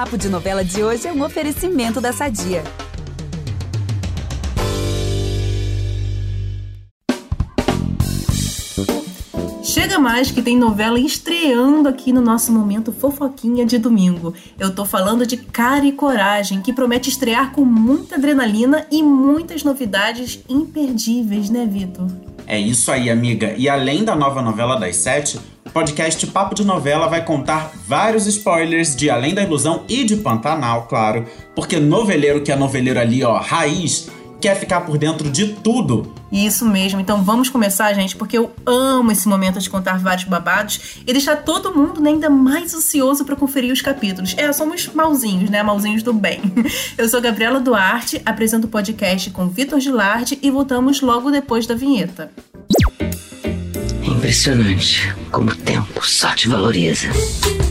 Papo de Novela de hoje é um oferecimento da Sadia. Chega mais que tem novela estreando aqui no nosso momento fofoquinha de domingo. Eu tô falando de Cara e Coragem, que promete estrear com muita adrenalina e muitas novidades imperdíveis, né, Vitor? É isso aí, amiga. E além da nova novela das sete, o podcast Papo de Novela vai contar vários spoilers de Além da Ilusão e de Pantanal, claro. Porque noveleiro que é noveleiro ali, ó, raiz, quer ficar por dentro de tudo. Isso mesmo. Então vamos começar, gente, porque eu amo esse momento de contar vários babados e deixar todo mundo né, ainda mais ansioso para conferir os capítulos. É, somos malzinhos, né? Malzinhos do bem. Eu sou Gabriela Duarte, apresento o podcast com Vitor Gilardi e voltamos logo depois da vinheta. Impressionante como o tempo só te valoriza.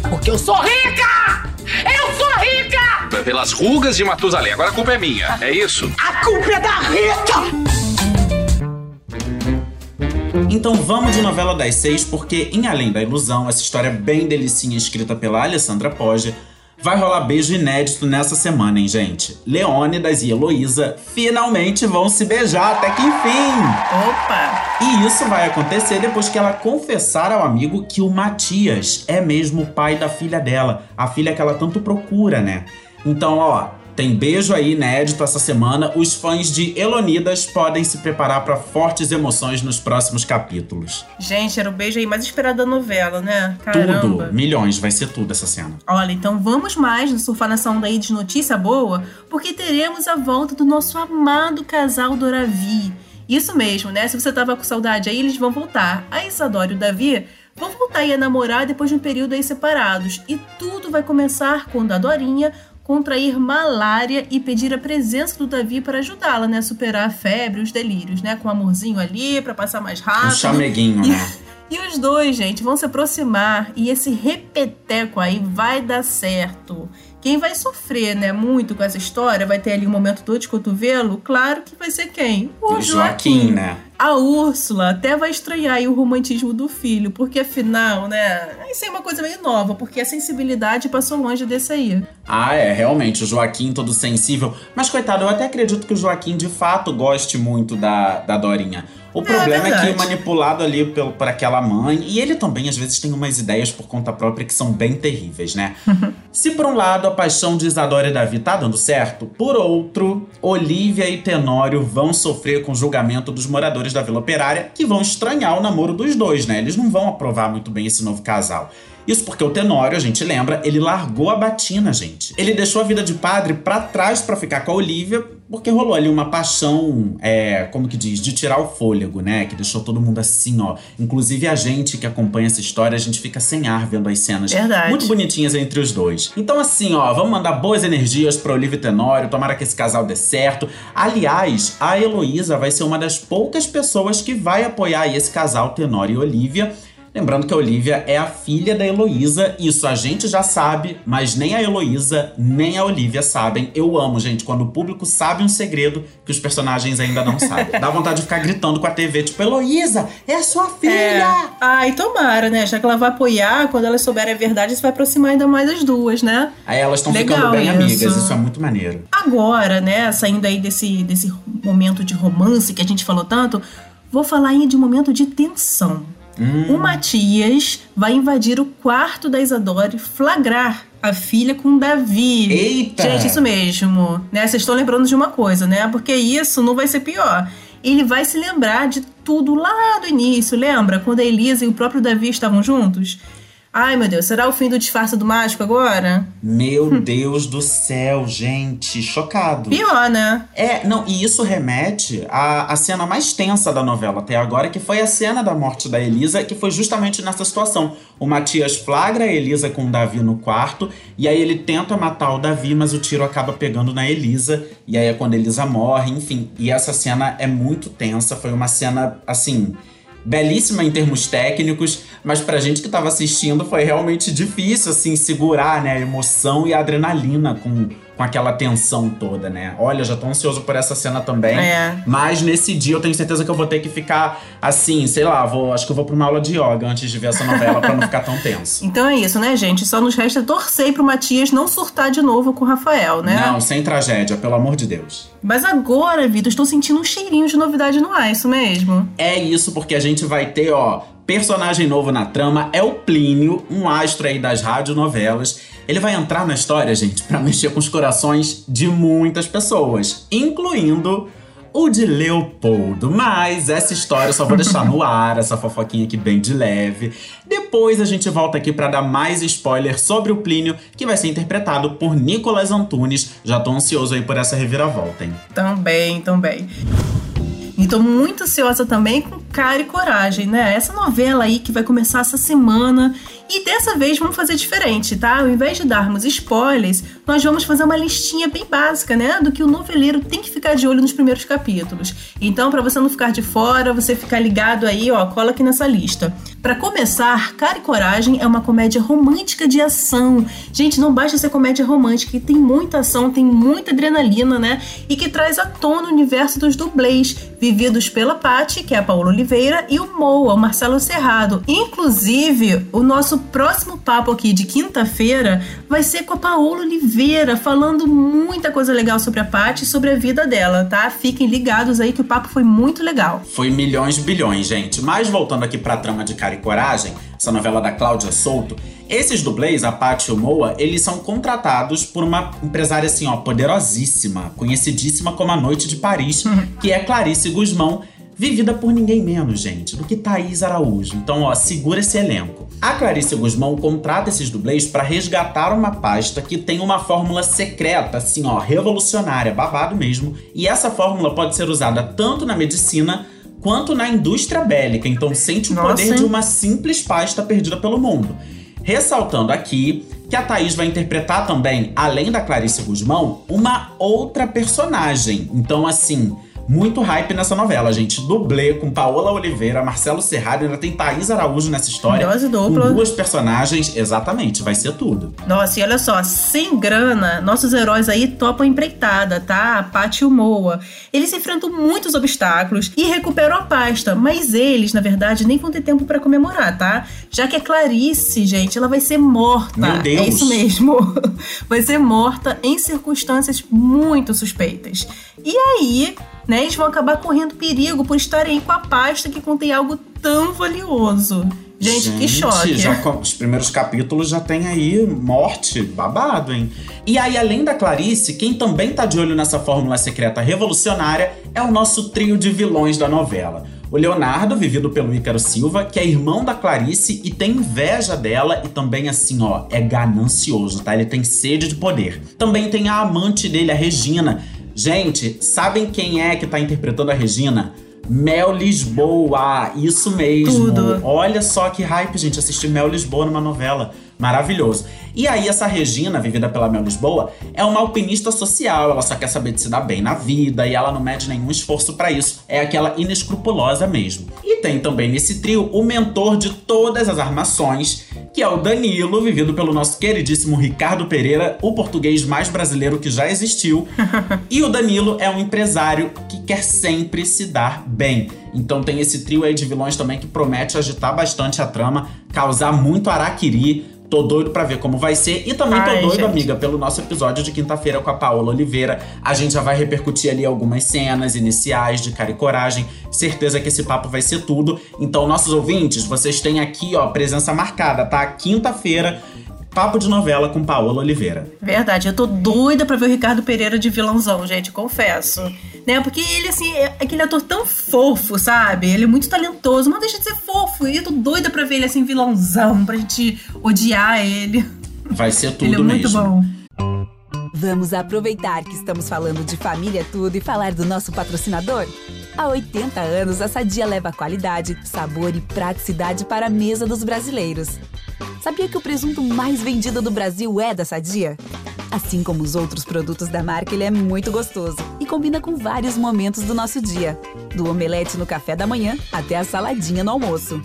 Porque eu sou rica! Eu sou rica! Pelas rugas de Matusalém. Agora a culpa é minha, é isso? A culpa é da Rita! Então vamos de novela das seis, porque em Além da Ilusão, essa história bem delicinha escrita pela Alessandra Poggia, vai rolar beijo inédito nessa semana, hein, gente? Leônidas e Heloísa finalmente vão se beijar até que enfim! Opa! E isso vai acontecer depois que ela confessar ao amigo que o Matias é mesmo o pai da filha dela, a filha que ela tanto procura, né? Então, ó, tem beijo aí inédito essa semana. Os fãs de Elonidas podem se preparar para fortes emoções nos próximos capítulos. Gente, era o beijo aí mais esperado da novela, né? Caramba. Tudo, milhões, vai ser tudo essa cena. Olha, então vamos mais no surfar nessa onda aí de notícia boa, porque teremos a volta do nosso amado casal Doravi. Isso mesmo, né? Se você tava com saudade aí, eles vão voltar. A Isadora e o Davi vão voltar aí a namorar depois de um período aí separados. E tudo vai começar quando a Dorinha contrair malária e pedir a presença do Davi para ajudá-la, né, a superar a febre, os delírios, né, com um amorzinho ali para passar mais rápido. Um chameguinho, e, né? E os dois, gente, vão se aproximar e esse repeteco aí vai dar certo. Quem vai sofrer, né, muito com essa história, vai ter ali um momento dor de cotovelo, claro que vai ser quem? O, Joaquim, Joaquim, né? A Úrsula até vai estranhar o romantismo do filho, porque afinal, né, isso é uma coisa meio nova, porque a sensibilidade passou longe desse aí. Ah, é, realmente, o Joaquim todo sensível. Mas, coitado, eu até acredito que o Joaquim de fato goste muito da, da Dorinha. O problema é, é, que manipulado ali pelo, por aquela mãe, e ele também às vezes tem umas ideias por conta própria que são bem terríveis, né? Se por um lado a paixão de Isadora e Davi tá dando certo, por outro, Olivia e Tenório vão sofrer com o julgamento dos moradores da Vila Operária, que vão estranhar o namoro dos dois, né? Eles não vão aprovar muito bem esse novo casal. Isso porque o Tenório, a gente lembra, ele largou a batina, gente. Ele deixou a vida de padre para trás para ficar com a Olivia, porque rolou ali uma paixão, é, como que diz, de tirar o fôlego, né? Que deixou todo mundo assim, ó. Inclusive a gente que acompanha essa história, a gente fica sem ar vendo as cenas Verdade. muito bonitinhas entre os dois. Então, assim, ó, vamos mandar boas energias pra Olivia e Tenório, tomara que esse casal dê certo. Aliás, a Heloísa vai ser uma das poucas pessoas que vai apoiar esse casal, Tenório e Olivia. Lembrando que a Olivia é a filha da Heloísa, isso a gente já sabe, mas nem a Heloísa nem a Olivia sabem. Eu amo, gente, quando o público sabe um segredo que os personagens ainda não sabem. Dá vontade de ficar gritando com a TV, tipo, Heloísa, é a sua filha! É. Ai, tomara, né? Já que ela vai apoiar, quando elas souberem a verdade, isso vai aproximar ainda mais as duas, né? Aí elas estão ficando bem isso. amigas, isso é muito maneiro. Agora, né, saindo aí desse, desse momento de romance que a gente falou tanto, vou falar aí de um momento de tensão. Hum. O Matias vai invadir o quarto da Isadora e flagrar a filha com Davi. Eita! Gente, isso mesmo. Né? Vocês estão lembrando de uma coisa, né? Porque isso não vai ser pior. Ele vai se lembrar de tudo lá do início, lembra? Quando a Elisa e o próprio Davi estavam juntos? Ai, meu Deus, será o fim do disfarce do mágico agora? Meu Deus do céu, gente, chocado. Pior, né? É, não, e isso remete à, à cena mais tensa da novela até agora, que foi a cena da morte da Elisa, que foi justamente nessa situação. O Matias flagra a Elisa com o Davi no quarto, e aí ele tenta matar o Davi, mas o tiro acaba pegando na Elisa, e aí é quando a Elisa morre, enfim. E essa cena é muito tensa, foi uma cena, assim belíssima em termos técnicos, mas pra gente que tava assistindo foi realmente difícil, assim, segurar, né, a emoção e a adrenalina com, com aquela tensão toda, né? Olha, já tô ansioso por essa cena também. É. Mas nesse dia eu tenho certeza que eu vou ter que ficar assim, sei lá, vou, acho que eu vou pra uma aula de yoga antes de ver essa novela pra não ficar tão tenso. Então é isso, né, gente? Só nos resta torcer pro Matias não surtar de novo com o Rafael, né? Não, sem tragédia, pelo amor de Deus. Mas agora, Vitor, estou sentindo um cheirinho de novidade no ar, é isso mesmo? É isso, porque a gente vai ter, ó, personagem novo na trama, é o Plínio, um astro aí das radionovelas. Ele vai entrar na história, gente, pra mexer com os corações de muitas pessoas, incluindo o de Leopoldo. Mas essa história eu só vou deixar no ar, essa fofoquinha aqui bem de leve. Depois a gente volta aqui pra dar mais spoiler sobre o Plínio, que vai ser interpretado por Nicolas Antunes. Já tô ansioso aí por essa reviravolta, hein? Também, também. E tô muito ansiosa também com Cara e Coragem, né? Essa novela aí que vai começar essa semana. E dessa vez vamos fazer diferente, tá? Ao invés de darmos spoilers, nós vamos fazer uma listinha bem básica, né? Do que o noveleiro tem que ficar de olho nos primeiros capítulos. Então, para você não ficar de fora, você ficar ligado aí, ó, cola aqui nessa lista. Para começar, Cara e Coragem é uma comédia romântica de ação. Gente, não basta ser comédia romântica, que tem muita ação, tem muita adrenalina, né? E que traz à tona o universo dos dublês, vividos pela Paty, que é a Paola Oliveira, e o Moa, o Marcelo Serrado. Inclusive, o nosso próximo papo aqui de quinta-feira vai ser com a Paola Oliveira, falando muita coisa legal sobre a Paty e sobre a vida dela, tá? Fiquem ligados aí que o papo foi muito legal. Foi milhões bilhões, gente. Mas voltando aqui pra trama de Cara e Coragem, essa novela da Cláudia Souto, esses dublês, a Paty e o Moa, eles são contratados por uma empresária assim, ó, poderosíssima, conhecidíssima como a Noite de Paris, que é Clarice Guzmão, vivida por ninguém menos, gente, do que Thaís Araújo. Então, ó, segura esse elenco. A Clarice Guzmão contrata esses dublês para resgatar uma pasta que tem uma fórmula secreta, assim, ó, revolucionária, babado mesmo. E essa fórmula pode ser usada tanto na medicina quanto na indústria bélica. Então, sente o Nossa, poder hein? de uma simples pasta perdida pelo mundo. Ressaltando aqui que a Thaís vai interpretar também, além da Clarice Guzmão, uma outra personagem. Então, assim, muito hype nessa novela, gente. Dublê com Paola Oliveira, Marcelo Serrado, ainda tem Thaís Araújo nessa história. Dose dupla. Com duas personagens, exatamente, vai ser tudo. Nossa, e olha só, sem grana, nossos heróis aí topam a empreitada, tá? A Paty e o Moa. Eles enfrentam muitos obstáculos e recuperam a pasta, mas eles, na verdade, nem vão ter tempo pra comemorar, tá? Já que a Clarice, gente, ela vai ser morta. Meu Deus. É isso mesmo. Vai ser morta em circunstâncias muito suspeitas. E aí, né, eles vão acabar correndo perigo por estarem aí com a pasta que contém algo tão valioso. Gente, que choque. Já, os primeiros capítulos já tem aí morte, babado, hein? E aí, além da Clarice, quem também tá de olho nessa fórmula secreta revolucionária é o nosso trio de vilões da novela. O Leonardo, vivido pelo Ícaro Silva, que é irmão da Clarice e tem inveja dela e também, assim, ó, é ganancioso, tá? Ele tem sede de poder. Também tem a amante dele, a Regina. Gente, sabem quem é que tá interpretando a Regina? Mel Lisboa, isso mesmo. Tudo. Olha só que hype, gente, assistir Mel Lisboa numa novela. Maravilhoso. E aí, essa Regina, vivida pela Mel Lisboa, é uma alpinista social. Ela só quer saber de se dar bem na vida e ela não mede nenhum esforço pra isso. É aquela inescrupulosa mesmo. E tem também nesse trio o mentor de todas as armações, que é o Danilo, vivido pelo nosso queridíssimo Ricardo Pereira, o português mais brasileiro que já existiu. e o Danilo é um empresário que quer sempre se dar bem. Então tem esse trio aí de vilões também que promete agitar bastante a trama, causar muito araquiri. Tô doido pra ver como vai ser. E também tô Ai, doido, gente. amiga, pelo nosso episódio de quinta-feira com a Paola Oliveira. A gente já vai repercutir ali algumas cenas iniciais de Cara e Coragem. Certeza que esse papo vai ser tudo. Então, nossos ouvintes, vocês têm aqui, ó, presença marcada, tá? Quinta-feira, papo de novela com Paola Oliveira. Verdade, eu tô doida pra ver o Ricardo Pereira de vilãozão, gente, confesso. Né? Porque ele, assim, é aquele ator tão fofo, sabe? Ele é muito talentoso, mas deixa de ser fofo. E eu tô doida pra ver ele, assim, vilãozão, pra gente odiar ele. Vai ser tudo ele é muito mesmo. bom. Vamos aproveitar que estamos falando de família tudo e falar do nosso patrocinador? Há 80 anos, a Sadia leva qualidade, sabor e praticidade para a mesa dos brasileiros. Sabia que o presunto mais vendido do Brasil é da Sadia? Assim como os outros produtos da marca, ele é muito gostoso e combina com vários momentos do nosso dia, do omelete no café da manhã até a saladinha no almoço.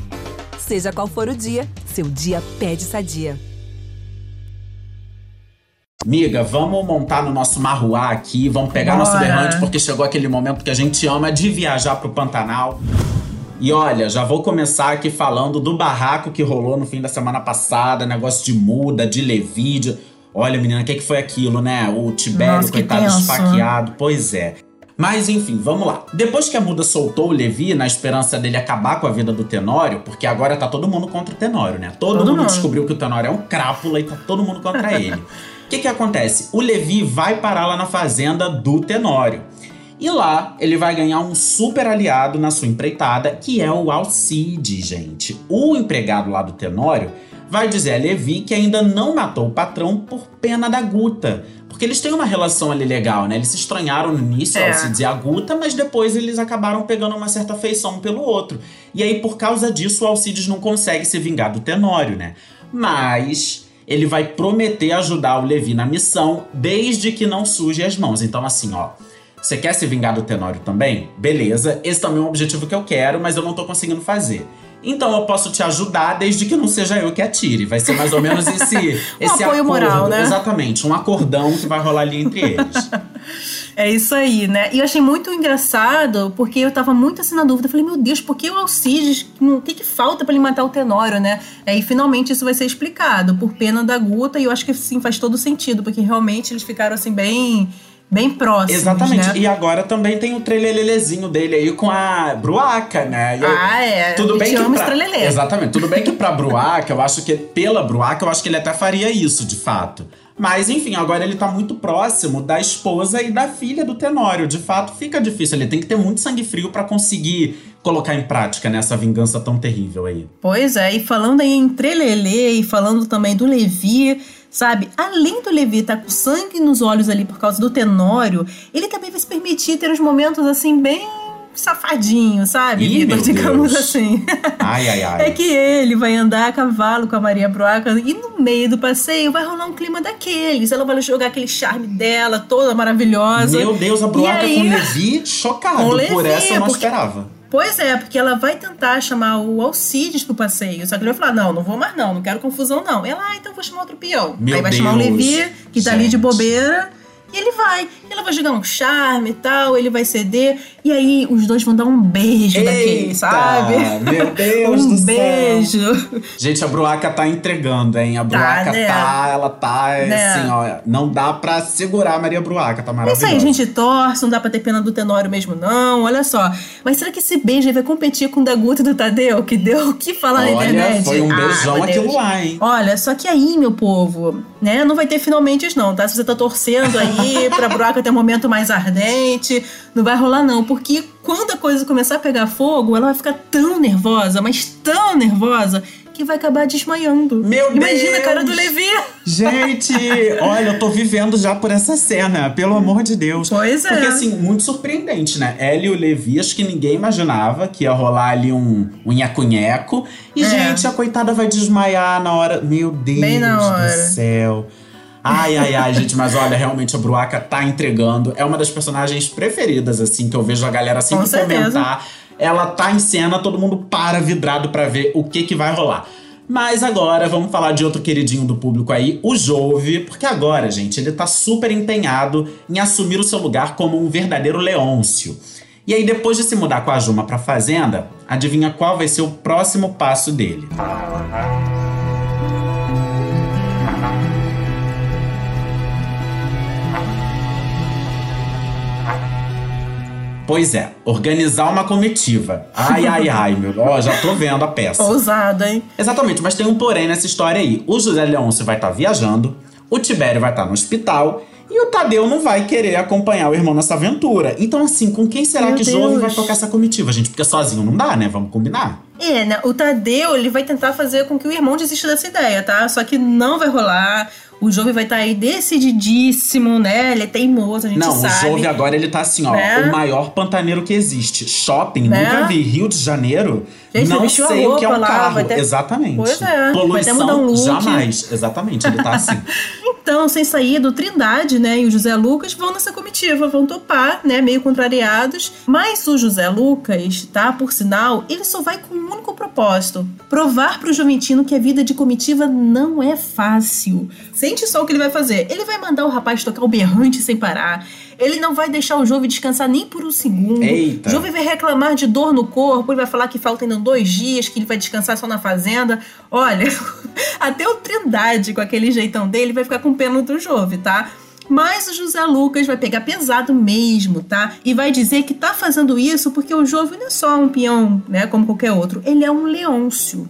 Seja qual for o dia, seu dia pede Sadia. Miga, vamos montar no nosso marruá aqui, vamos pegar Bora. nosso berrante, porque chegou aquele momento que a gente ama de viajar pro Pantanal. E olha, já vou começar aqui falando do barraco que rolou no fim da semana passada, negócio de muda, de Levi, de... Olha, menina, o que, que foi aquilo, né? O Tibério, Nossa, que coitado, tenso. esfaqueado. Pois é. Mas enfim, vamos lá. Depois que a Muda soltou o Levi, na esperança dele acabar com a vida do Tenório, porque agora tá todo mundo contra o Tenório, né? Todo, Todo mundo, mundo. descobriu que o Tenório é um crápula e tá todo mundo contra ele. O que que acontece? O Levi vai parar lá na fazenda do Tenório. E lá ele vai ganhar um super aliado na sua empreitada, que é o Alcide, gente. O empregado lá do Tenório vai dizer a Levi que ainda não matou o patrão por pena da Guta. Porque eles têm uma relação ali legal, né? Eles se estranharam no início, É. Alcides e a Guta, mas depois eles acabaram pegando uma certa afeição um pelo outro. E aí, por causa disso, o Alcides não consegue se vingar do Tenório, né? Mas ele vai prometer ajudar o Levi na missão, desde que não suje as mãos. Então, assim, ó. Você quer se vingar do Tenório também? Beleza, esse também é um objetivo que eu quero, mas eu não tô conseguindo fazer. Então eu posso te ajudar desde que não seja eu que atire. Vai ser mais ou menos esse, esse apoio acordo. moral, né? Exatamente, um acordão que vai rolar ali entre eles. É isso aí, né? E eu achei muito engraçado, porque eu tava muito assim na dúvida. Eu falei, meu Deus, por que o Alcides? O que, que falta pra ele matar o Tenório, né? Aí finalmente isso vai ser explicado, por pena da Guta, e eu acho que sim, faz todo sentido, porque realmente eles ficaram assim bem. Bem próximos. Exatamente. Né? E agora também tem o trelelelezinho dele aí com a Bruaca, né? Eu- Ah, é. Tudo bem que amo pra... Exatamente. Tudo bem que pra Bruaca, eu acho que pela Bruaca, eu acho que ele até faria isso, de fato. Mas enfim, agora ele tá muito próximo da esposa e da filha do Tenório. De fato, fica difícil. Ele tem que ter muito sangue frio pra conseguir colocar em prática nessa vingança tão terrível aí. Pois é, e falando aí em Trelelê e falando também do Levi, sabe? Além do Levi estar com sangue nos olhos ali por causa do Tenório, ele também vai se permitir ter uns momentos assim bem safadinho, sabe? Ih, Vitor? meu Digamos Deus. assim. Ai, ai, ai. É que ele vai andar a cavalo com a Maria Broaca e no meio do passeio vai rolar um clima daqueles. Ela vai jogar aquele charme dela, toda maravilhosa. Meu Deus, a Bruaca aí- com o Levi chocado. Com o Por Levi, essa eu não porque- esperava. Pois é, porque ela vai tentar chamar o Alcides pro passeio. Só que ele vai falar: não, não vou mais, não, não quero confusão, não. Ela, ah, então vou chamar outro peão. Meu Aí vai chamar o Deus, Levi, que tá ali de gente. bobeira. E ele vai. Ela vai jogar um charme e tal, ele vai ceder. E aí os dois vão dar um beijo daquele, Eita, sabe? Meu Deus um do céu. beijo. Gente, a Bruaca tá entregando, hein? A Bruaca né? tá, ela tá, Né? assim, ó. Não dá pra segurar a Maria Bruaca, tá É maravilhosa. isso aí, a gente torce, não dá pra ter pena do Tenório mesmo, não. Olha só. Mas será que esse beijo aí vai competir com o da Guta e do Tadeu, que deu o que falar na Olha, internet? foi um Ah, beijão meu aquilo lá, hein? Olha, só que aí, meu povo, né, não vai ter finalmente não, tá? Se você tá torcendo aí pra Broca ter um momento mais ardente, não vai rolar não, porque quando a coisa começar a pegar fogo, ela vai ficar tão nervosa, mas tão nervosa, que vai acabar desmaiando. Meu Imagina Deus! a cara do Levi. Gente, olha, eu tô vivendo já por essa cena, pelo amor de Deus. Pois é. Porque, assim, muito surpreendente, né? Ela e o Levi, acho que ninguém imaginava que ia rolar ali um, um nheco-nheco. E, É. gente, a coitada vai desmaiar na hora. Meu Deus Bem na hora. do céu. Ai, ai, ai, gente, mas olha, realmente a Bruaca tá entregando. É uma das personagens preferidas, assim, que eu vejo a galera sempre certeza. comentar. Ela tá em cena, todo mundo para vidrado pra ver o que que vai rolar. Mas agora vamos falar de outro queridinho do público aí, o Jove, porque agora, gente, ele tá super empenhado em assumir o seu lugar como um verdadeiro Leôncio. E aí, depois de se mudar com a Juma pra fazenda, adivinha qual vai ser o próximo passo dele? Pois é, organizar uma comitiva. Ai, ai, ai, meu. Ó, já tô vendo a peça. Ousado, hein? Exatamente, mas tem um porém nessa história aí. O José Leôncio vai estar viajando, o Tibério vai estar no hospital e o Tadeu não vai querer acompanhar o irmão nessa aventura. Então, assim, com quem será Meu que Jove Deus. vai tocar essa comitiva, gente? Porque sozinho não dá, né? Vamos combinar. É, né? O Tadeu, ele vai tentar fazer com que o irmão desista dessa ideia, tá? Só que não vai rolar. O Jove vai estar aí decididíssimo, né? Ele é teimoso, a gente não, sabe. o Jove agora ele tá assim, ó, Né? o maior pantaneiro que existe. Shopping, Né? nunca vi. Rio de Janeiro, Gente, não sei o que é um lá, carro. ter- Exatamente. Pois é, Poluição, um jamais. Exatamente, ele tá assim. Então, sem saída, o Trindade, né, e o José Lucas vão nessa comitiva, vão topar, né, meio contrariados. Mas o José Lucas, tá, por sinal, ele só vai com único propósito: provar pro Juventino que a vida de comitiva não é fácil. Sente só o que ele vai fazer. Ele vai mandar o rapaz tocar o berrante sem parar. Ele não vai deixar o Jove descansar nem por um segundo. Eita. Jove vai reclamar de dor no corpo, ele vai falar que faltam ainda dois dias, que ele vai descansar só na fazenda. Olha, até o Trindade, com aquele jeitão dele, vai ficar com pena do Jove, tá? Mas o José Lucas vai pegar pesado mesmo, tá? E vai dizer que tá fazendo isso porque o Jove não é só um peão, né? Como qualquer outro. Ele é um leôncio.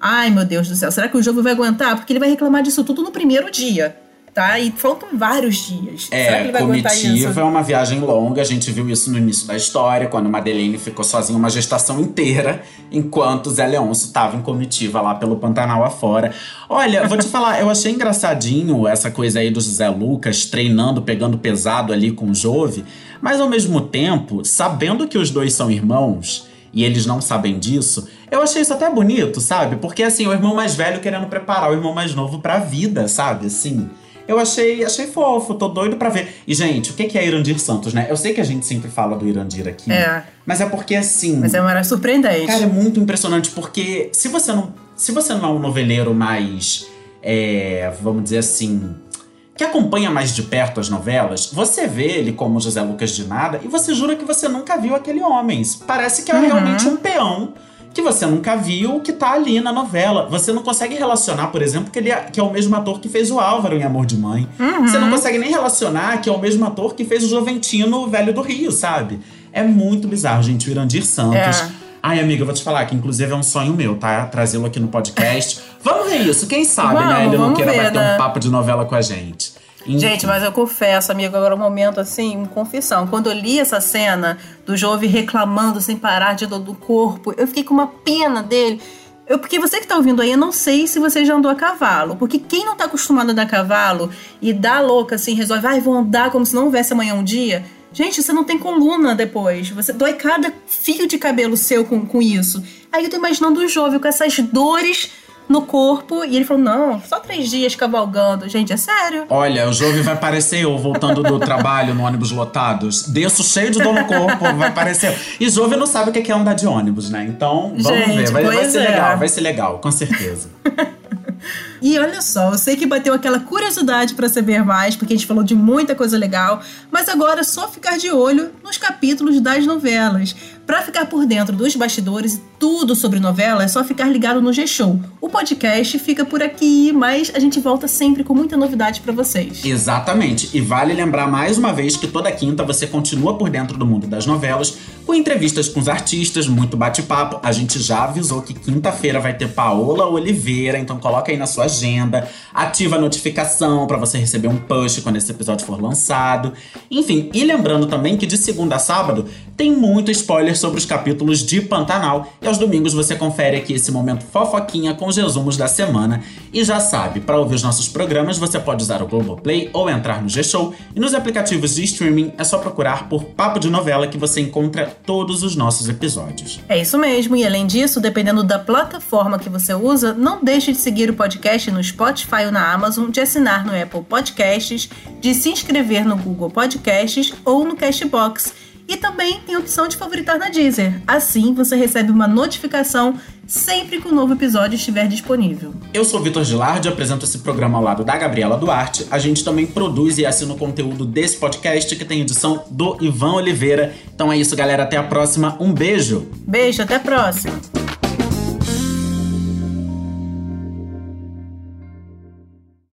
Ai, meu Deus do céu, será que o Jove vai aguentar? Porque ele vai reclamar disso tudo no primeiro dia tá? E faltam vários dias. É, comitiva é uma viagem longa. A gente viu isso no início da história, quando Madeleine ficou sozinha uma gestação inteira, enquanto Zé Leôncio estava em comitiva lá pelo Pantanal afora. Olha, vou te falar, eu achei engraçadinho essa coisa aí do José Lucas treinando, pegando pesado ali com o Jove, mas ao mesmo tempo, sabendo que os dois são irmãos e eles não sabem disso, eu achei isso até bonito, sabe? Porque assim, o irmão mais velho querendo preparar o irmão mais novo pra vida, sabe? Assim. Eu achei, achei fofo, tô doido pra ver. E, gente, o que é Irandir Santos, né? Eu sei que a gente sempre fala do Irandir aqui. É. Mas é porque, assim. Mas é uma surpreendente. Cara, é muito impressionante, porque se você não. Se você não é um noveleiro mais. É, vamos dizer assim. Que acompanha mais de perto as novelas, você vê ele como José Lucas de Nada e você jura que você nunca viu aquele homem. Parece que é uhum. realmente um peão que você nunca viu, que tá ali na novela. Você não consegue relacionar, por exemplo, que ele é, que é o mesmo ator que fez o Álvaro em Amor de Mãe. Uhum. Você não consegue nem relacionar que é o mesmo ator que fez o Joventino Velho do Rio, sabe? É muito bizarro, gente. O Irandir Santos. É. Ai, amiga, eu vou te falar que inclusive é um sonho meu, tá? Trazê-lo aqui no podcast. vamos ver isso, quem sabe, né? vamos, né? Ele não queira ver, bater né? um papo de novela com a gente. Gente, mas eu confesso, amigo, agora um momento assim, uma confissão. Quando eu li essa cena do Jove reclamando sem parar de dor do corpo, eu fiquei com uma pena dele. Eu, porque você que tá ouvindo aí, eu não sei se você já andou a cavalo. Porque quem não tá acostumado a andar a cavalo e dá louca assim, resolve, ai, vou andar como se não houvesse amanhã um dia. Gente, você não tem coluna depois. Você dói cada fio de cabelo seu com, com isso. Aí eu tô imaginando o Jove com essas dores no corpo. E ele falou: não, só três dias cavalgando. Gente, é sério. Olha, o Jove vai parecer eu voltando do trabalho no ônibus lotados. Desço cheio de dor no corpo, vai parecer. E Jove não sabe o que é andar de ônibus, né? Então, vamos Gente, ver. Vai, vai ser é. legal, vai ser legal, com certeza. E olha só, eu sei que bateu aquela curiosidade para saber mais, porque a gente falou de muita coisa legal, mas agora é só ficar de olho nos capítulos das novelas. Para ficar por dentro dos bastidores e tudo sobre novela, é só ficar ligado no G-Show. O podcast fica por aqui, mas a gente volta sempre com muita novidade para vocês. Exatamente. E vale lembrar mais uma vez que toda quinta você continua por dentro do mundo das novelas, com entrevistas com os artistas, muito bate-papo. A gente já avisou que quinta-feira vai ter Paola Oliveira, então coloca aí na sua agenda, ativa a notificação para você receber um push quando esse episódio for lançado. Enfim, e lembrando também que de segunda a sábado tem muito spoiler sobre os capítulos de Pantanal. E aos domingos você confere aqui esse momento fofoquinha com os resumos da semana. E já sabe, para ouvir os nossos programas você pode usar o Globoplay ou entrar no G-Show. E nos aplicativos de streaming é só procurar por Papo de Novela que você encontra todos os nossos episódios. É isso mesmo. E além disso, dependendo da plataforma que você usa, não deixe de seguir o podcast no Spotify ou na Amazon, de assinar no Apple Podcasts, de se inscrever no Google Podcasts ou no Cashbox. E também tem a opção de favoritar na Deezer. Assim você recebe uma notificação sempre que um novo episódio estiver disponível. Eu sou Vitor Gilardi, apresento esse programa ao lado da Gabriela Duarte. A gente também produz e assina o conteúdo desse podcast que tem edição do Ivan Oliveira. Então é isso, galera. Até a próxima. Um beijo. Beijo, até a próxima.